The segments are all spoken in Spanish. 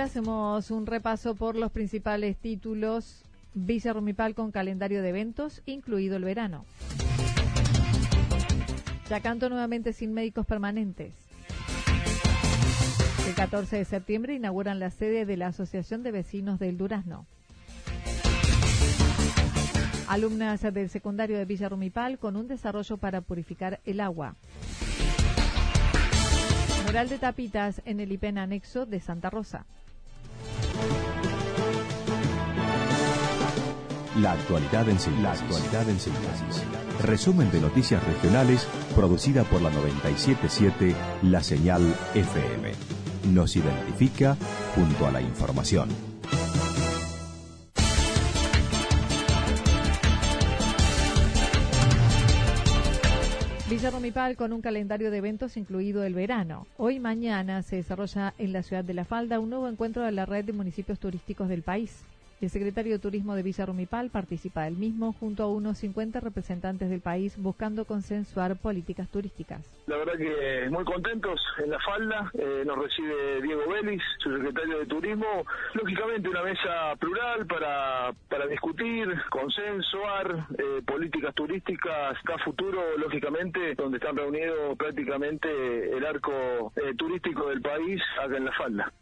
Hacemos un repaso por los principales títulos. Villa Rumipal con calendario de eventos, incluido el verano. Yacanto nuevamente sin médicos permanentes. El 14 de septiembre inauguran la sede de la Asociación de Vecinos del Durazno. Alumnas del secundario de Villa Rumipal con un desarrollo para purificar el agua. Mural de tapitas en el IPEN anexo de Santa Rosa. La actualidad en síntesis. Resumen de noticias regionales producida por la 977 La Señal FM. Nos identifica junto a la información. Villa Romipal con un calendario de eventos incluido el verano. Hoy mañana se desarrolla en la ciudad de La Falda un nuevo encuentro de la red de municipios turísticos del país. El secretario de Turismo de Villa Rumipal participa del mismo junto a unos 50 representantes del país buscando consensuar políticas turísticas. La verdad que muy contentos en la falda, eh, nos recibe Diego Vélez, su secretario de Turismo. Lógicamente una mesa plural para, para discutir, consensuar eh, políticas turísticas a futuro, lógicamente, donde están reunidos prácticamente el arco eh, turístico del país acá en la falda.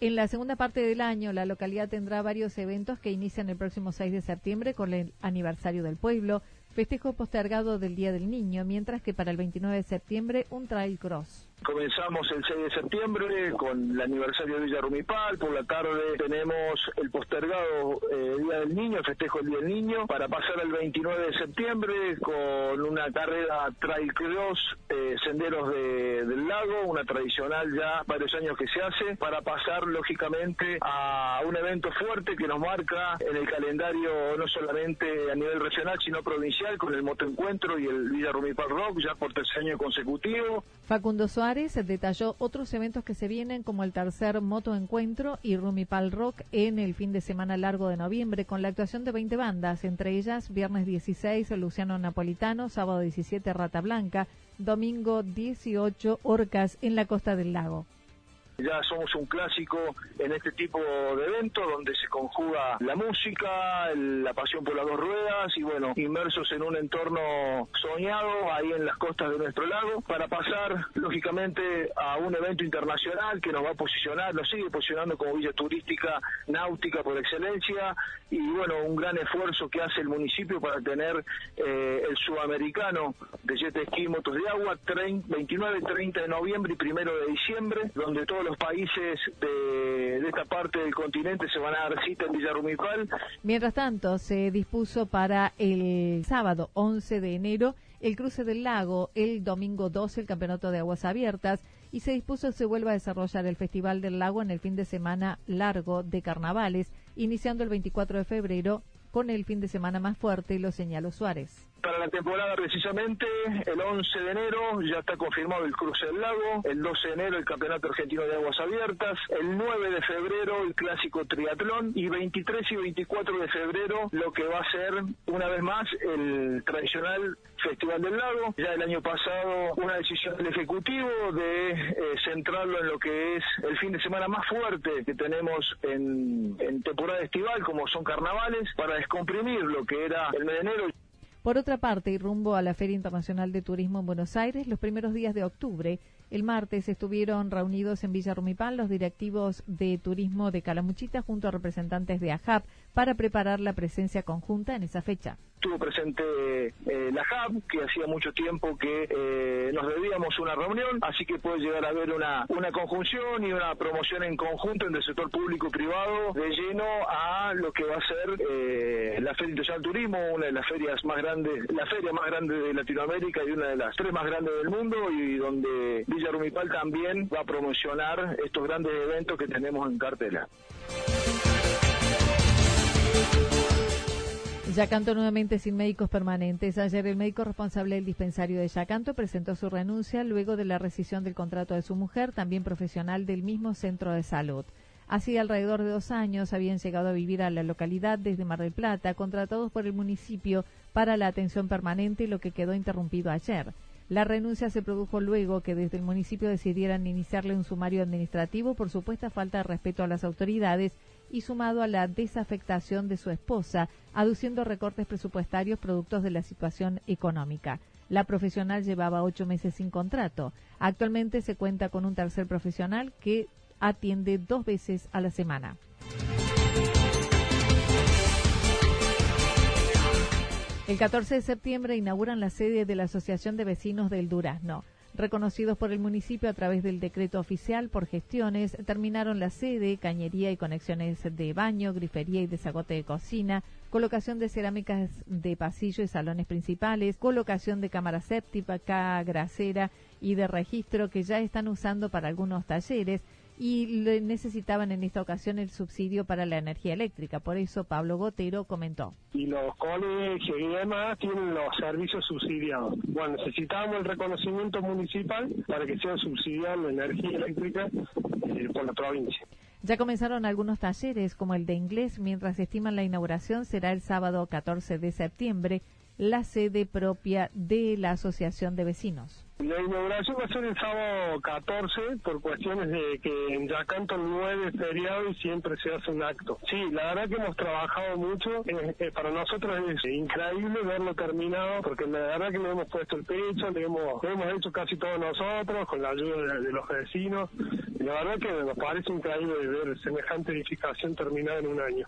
En la segunda parte del año, la localidad tendrá varios eventos que inician el próximo 6 de septiembre con el aniversario del pueblo, festejo postergado del Día del Niño, mientras que para el 29 de septiembre un trail cross. Comenzamos el 6 de septiembre con el aniversario de Villa Rumipal, por la tarde tenemos el postergado eh, Día del Niño, el festejo del Día del Niño, para pasar al 29 de septiembre con una carrera trail cross, eh, senderos del lago, una tradicional ya varios años que se hace, para pasar lógicamente a un evento fuerte que nos marca en el calendario no solamente a nivel regional, sino provincial, con el motoencuentro y el Villa Rumipal Rock, ya por tercer año consecutivo. Facundo Suárez se detalló otros eventos que se vienen como el tercer Moto Encuentro y Rumipal Rock en el fin de semana largo de noviembre con la actuación de 20 bandas, entre ellas viernes 16 Luciano Napolitano, sábado 17 Rata Blanca, domingo 18 Orcas en la costa del lago. Ya somos un clásico en este tipo de eventos donde se conjuga la música, la pasión por las dos ruedas y bueno, inmersos en un entorno soñado ahí en las costas de nuestro lago para pasar lógicamente a un evento internacional que nos va a posicionar, nos sigue posicionando como villa turística náutica por excelencia y bueno, un gran esfuerzo que hace el municipio para tener eh, el sudamericano de jet esquí motos de agua 29, 30 de noviembre y 1 de diciembre, donde todos los países de, esta parte del continente se van a dar cita en Villarrumipal. Mientras tanto, se dispuso para el sábado 11 de enero el cruce del lago, el domingo 12 el campeonato de aguas abiertas y se dispuso que se vuelva a desarrollar el Festival del Lago en el fin de semana largo de carnavales, iniciando el 24 de febrero con el fin de semana más fuerte, lo señaló Suárez. Para la temporada precisamente, el 11 de enero ya está confirmado el cruce del lago, el 12 de enero el Campeonato Argentino de Aguas Abiertas, el 9 de febrero el clásico triatlón y 23 y 24 de febrero lo que va a ser una vez más el tradicional Festival del Lago. Ya el año pasado una decisión del Ejecutivo de eh, centrarlo en lo que es el fin de semana más fuerte que tenemos en, en temporada estival, como son carnavales, para descomprimir lo que era el mes de enero. Por otra parte, y rumbo a la Feria Internacional de Turismo en Buenos Aires, los primeros días de octubre, el martes estuvieron reunidos en Villa Rumipal los directivos de turismo de Calamuchita junto a representantes de AJAP para preparar la presencia conjunta en esa fecha. Estuvo presente eh, la HAB, que hacía mucho tiempo que eh, nos debíamos una reunión, así que puede llegar a haber una, una conjunción y una promoción en conjunto entre el sector público y privado de lleno a lo que va a ser eh, la Feria Internacional Turismo, una de las ferias más grandes, la feria más grande de Latinoamérica y una de las tres más grandes del mundo y donde Villa Rumipal también va a promocionar estos grandes eventos que tenemos en cartela. Yacanto nuevamente sin médicos permanentes. Ayer el médico responsable del dispensario de Yacanto presentó su renuncia luego de la rescisión del contrato de su mujer, también profesional del mismo centro de salud. Así, alrededor de dos años habían llegado a vivir a la localidad desde Mar del Plata, contratados por el municipio para la atención permanente, lo que quedó interrumpido ayer. La renuncia se produjo luego que desde el municipio decidieran iniciarle un sumario administrativo por supuesta falta de respeto a las autoridades y sumado a la desafectación de su esposa, aduciendo recortes presupuestarios productos de la situación económica. La profesional llevaba ocho meses sin contrato. Actualmente se cuenta con un tercer profesional que atiende dos veces a la semana. El 14 de septiembre inauguran la sede de la Asociación de Vecinos del Durazno reconocidos por el municipio a través del decreto oficial por gestiones, terminaron la sede, cañería y conexiones de baño, grifería y desagote de cocina, colocación de cerámicas de pasillo y salones principales, colocación de cámara séptica, grasera y de registro que ya están usando para algunos talleres y necesitaban en esta ocasión el subsidio para la energía eléctrica. Por eso Pablo Gotero comentó. Y los colegios y demás tienen los servicios subsidiados. Bueno, necesitábamos el reconocimiento municipal para que sea subsidiada la energía eléctrica eh, por la provincia. Ya comenzaron algunos talleres como el de inglés, mientras estiman la inauguración será el sábado 14 de septiembre, la sede propia de la Asociación de Vecinos. La inauguración va a ser el sábado 14 por cuestiones de que en Yacanto el 9 es feriado y siempre se hace un acto. Sí, la verdad que hemos trabajado mucho. Eh, eh, para nosotros es increíble verlo terminado porque la verdad que le hemos puesto el pecho, le hemos, hemos hecho casi todos nosotros con la ayuda de, los vecinos. La verdad que nos parece increíble ver semejante edificación terminada en un año.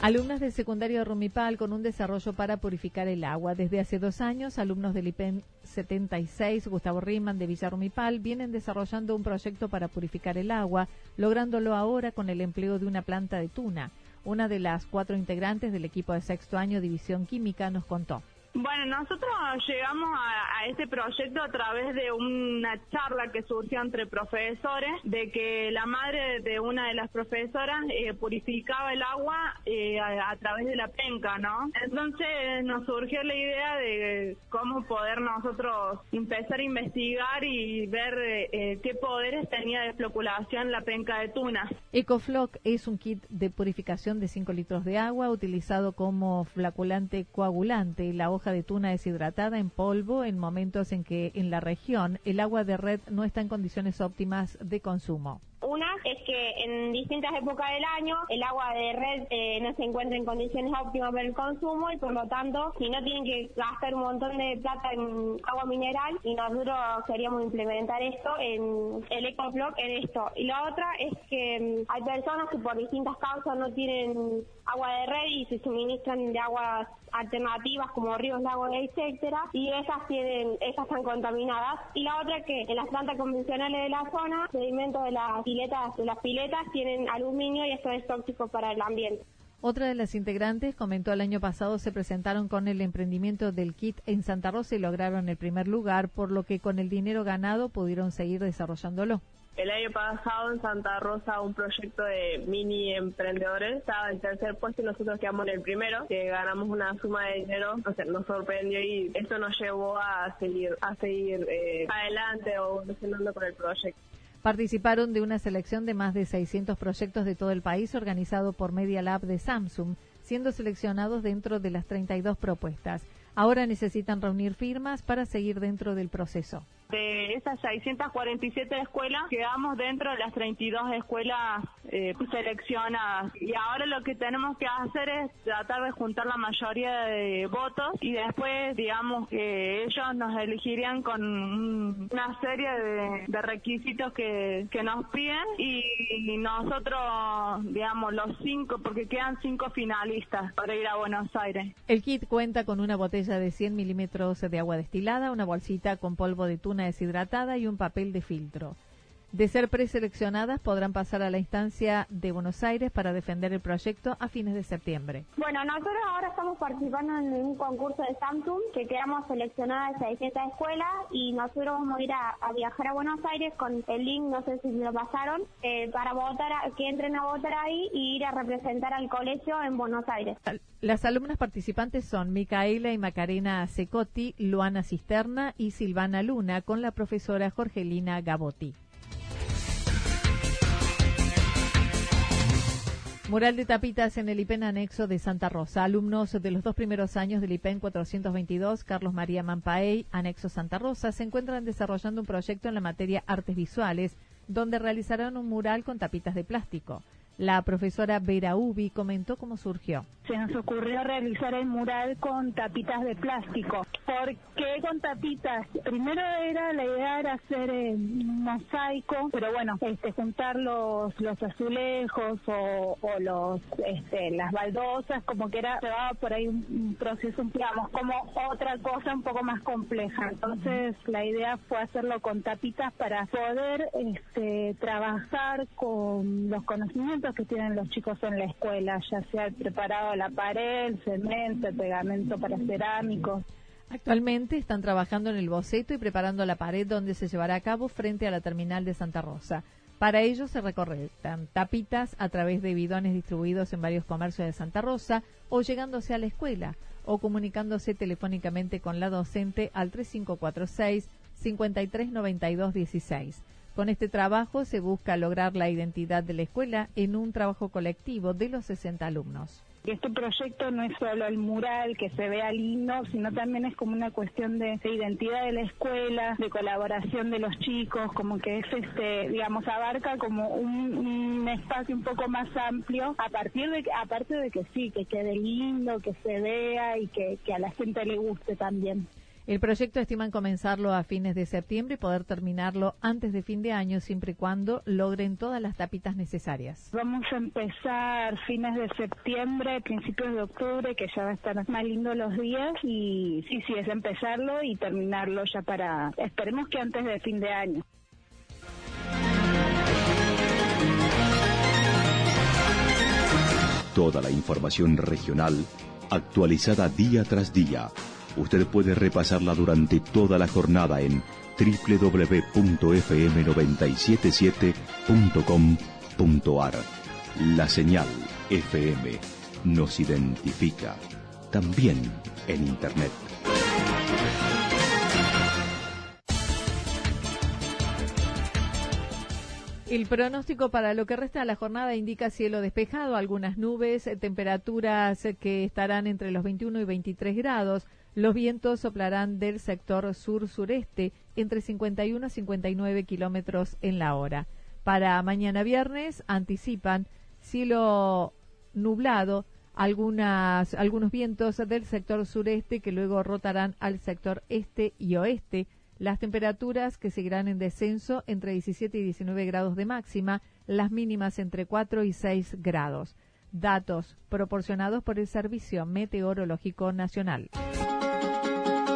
Alumnas del secundario de Rumipal con un desarrollo para purificar el agua. Desde hace dos años, alumnos del IPEN 76, Gustavo Riemann de Villa Rumipal, vienen desarrollando un proyecto para purificar el agua, lográndolo ahora con el empleo de una planta de tuna. Una de las cuatro integrantes del equipo de sexto año División Química nos contó. Bueno, nosotros llegamos a, este proyecto a través de una charla que surgió entre profesores, de que la madre de una de las profesoras eh, purificaba el agua eh, a, través de la penca, ¿no? Entonces nos surgió la idea de cómo poder nosotros empezar a investigar y ver eh, qué poderes tenía de floculación la penca de tuna. EcoFloc es un kit de purificación de 5 litros de agua utilizado como flaculante coagulante. La de tuna deshidratada en polvo en momentos en que en la región el agua de red no está en condiciones óptimas de consumo. Una es que en distintas épocas del año el agua de red eh, no se encuentra en condiciones óptimas para el consumo y por lo tanto si no tienen que gastar un montón de plata en agua mineral y nosotros queríamos implementar esto en el EcoBlock en esto. Y la otra es que mm, hay personas que por distintas causas no tienen agua de red y se suministran de aguas alternativas como ríos, lagos, etcétera, y esas tienen, esas están contaminadas. Y la otra que en las plantas convencionales de la zona, sedimentos de las piletas, las piletas tienen aluminio y esto es tóxico para el ambiente. Otra de las integrantes comentó el año pasado se presentaron con el emprendimiento del kit en Santa Rosa y lograron el primer lugar, por lo que con el dinero ganado pudieron seguir desarrollándolo. El año pasado en Santa Rosa un proyecto de mini emprendedores estaba en tercer puesto y nosotros quedamos en el primero, que ganamos una suma de dinero, o sea, nos sorprendió y esto nos llevó a seguir, a seguir eh, adelante o evolucionando con el proyecto. Participaron de una selección de más de 600 proyectos de todo el país organizado por Media Lab de Samsung, siendo seleccionados dentro de las 32 propuestas. Ahora necesitan reunir firmas para seguir dentro del proceso de esas 647 escuelas, quedamos dentro de las 32 escuelas eh, seleccionadas. Y ahora lo que tenemos que hacer es tratar de juntar la mayoría de votos y después, digamos, que ellos nos elegirían con una serie de, requisitos que, que, nos piden y, nosotros, digamos, los cinco, porque quedan cinco finalistas para ir a Buenos Aires. El kit cuenta con una botella de 100 milímetros de agua destilada, una bolsita con polvo de tuna deshidratada y un papel de filtro. De ser preseleccionadas, podrán pasar a la instancia de Buenos Aires para defender el proyecto a fines de septiembre. Bueno, nosotros ahora estamos participando en un concurso de Samsung que quedamos seleccionadas de 600 escuelas y nosotros vamos a ir a, viajar a Buenos Aires con el link, no sé si lo pasaron, eh, para votar, que entren a votar ahí y ir a representar al colegio en Buenos Aires. Las alumnas participantes son Micaela y Macarena Secotti, Luana Cisterna y Silvana Luna, con la profesora Jorgelina Gabotti. Mural de tapitas en el IPEN anexo de Santa Rosa. Alumnos de los dos primeros años del IPEN 422, Carlos María Mampaey, anexo Santa Rosa, se encuentran desarrollando un proyecto en la materia artes visuales, donde realizarán un mural con tapitas de plástico. La profesora Vera Ubi comentó cómo surgió. Se nos ocurrió realizar el mural con tapitas de plástico. ¿Por qué con tapitas? Primero era la idea era hacer un mosaico, pero bueno, este, juntar los, los azulejos o, los este, las baldosas, como que era llevaba por ahí un, proceso, digamos, como otra cosa un poco más compleja. Entonces la idea fue hacerlo con tapitas para poder este, trabajar con los conocimientos que tienen los chicos en la escuela, ya sea el preparado la pared, cemento, pegamento para cerámicos. Actualmente están trabajando en el boceto y preparando la pared donde se llevará a cabo frente a la terminal de Santa Rosa. Para ello se recorren tapitas a través de bidones distribuidos en varios comercios de Santa Rosa o llegándose a la escuela o comunicándose telefónicamente con la docente al 3546 539216. Con este trabajo se busca lograr la identidad de la escuela en un trabajo colectivo de los 60 alumnos. Este proyecto no es solo el mural que se vea lindo, sino también es como una cuestión de, identidad de la escuela, de colaboración de los chicos, como que es este, digamos, abarca como un, espacio un poco más amplio, a partir de aparte de que sí, que quede lindo, que se vea y que a la gente le guste también. El proyecto estiman comenzarlo a fines de septiembre y poder terminarlo antes de fin de año, siempre y cuando logren todas las tapitas necesarias. Vamos a empezar fines de septiembre, principios de octubre, que ya va a estar más lindo los días. Y sí, sí, es empezarlo y terminarlo ya para, esperemos que antes de fin de año. Toda la información regional actualizada día tras día Usted puede repasarla durante toda la jornada en www.fm977.com.ar. La señal FM nos identifica también en Internet. El pronóstico para lo que resta de la jornada indica cielo despejado, algunas nubes, temperaturas que estarán entre los 21 y 23 grados. Los vientos soplarán del sector sur-sureste entre 51 a 59 kilómetros en la hora. Para mañana viernes anticipan cielo nublado, algunos vientos del sector sureste que luego rotarán al sector este y oeste. Las temperaturas que seguirán en descenso entre 17 y 19 grados de máxima, las mínimas entre 4 y 6 grados. Datos proporcionados por el Servicio Meteorológico Nacional.